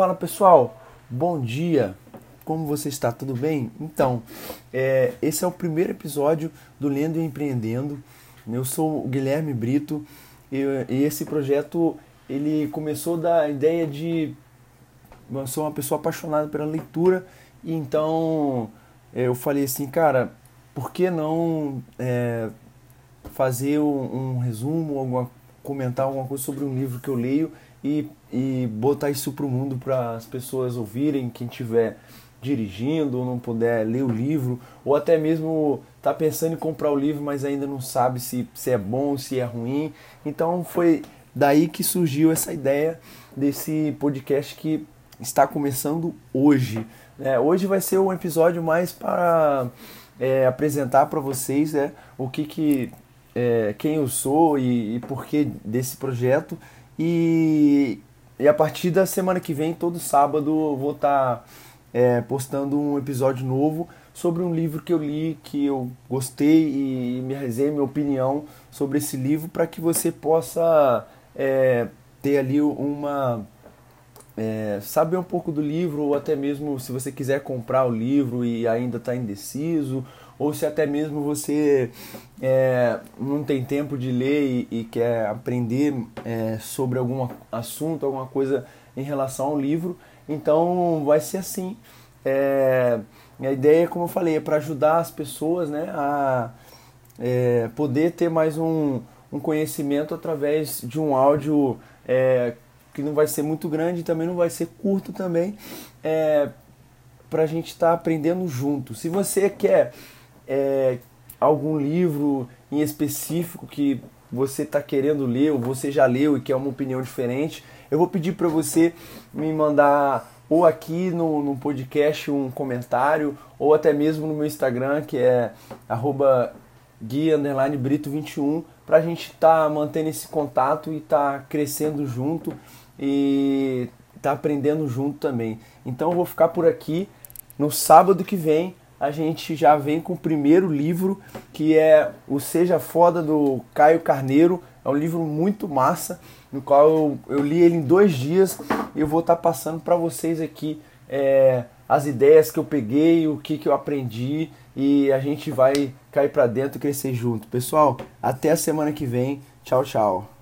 Fala pessoal, bom dia. Como você está? Tudo bem? Então, é, esse é o primeiro episódio do Lendo e Empreendendo. Eu sou o Guilherme Brito e, e esse projeto ele começou da ideia de eu sou uma pessoa apaixonada pela leitura e então eu falei assim, cara, por que não é, fazer um, um resumo, alguma, comentar alguma coisa sobre um livro que eu leio e, e botar isso para o mundo para as pessoas ouvirem, quem estiver dirigindo ou não puder ler o livro, ou até mesmo está pensando em comprar o livro, mas ainda não sabe se, se é bom, se é ruim. Então foi daí que surgiu essa ideia desse podcast que está começando hoje. É, hoje vai ser um episódio mais para é, apresentar para vocês né, o que, que é, quem eu sou e, e porquê desse projeto e, e a partir da semana que vem, todo sábado, vou estar tá, é, postando um episódio novo sobre um livro que eu li, que eu gostei e me resenhei minha opinião sobre esse livro para que você possa é, ter ali uma. É, saber um pouco do livro, ou até mesmo se você quiser comprar o livro e ainda está indeciso, ou se até mesmo você é, não tem tempo de ler e, e quer aprender é, sobre algum assunto, alguma coisa em relação ao livro, então vai ser assim. É, a ideia, como eu falei, é para ajudar as pessoas né, a é, poder ter mais um, um conhecimento através de um áudio é, que não vai ser muito grande, também não vai ser curto também, é, para a gente estar tá aprendendo junto. Se você quer é, algum livro em específico que você está querendo ler ou você já leu e quer uma opinião diferente, eu vou pedir para você me mandar ou aqui no, no podcast um comentário ou até mesmo no meu Instagram que é gui_brito21 para a gente estar tá mantendo esse contato e estar tá crescendo junto e estar tá aprendendo junto também. Então eu vou ficar por aqui no sábado que vem a gente já vem com o primeiro livro, que é o Seja Foda do Caio Carneiro. É um livro muito massa, no qual eu, eu li ele em dois dias e eu vou estar tá passando para vocês aqui é, as ideias que eu peguei, o que, que eu aprendi e a gente vai cair para dentro e crescer junto. Pessoal, até a semana que vem. Tchau, tchau.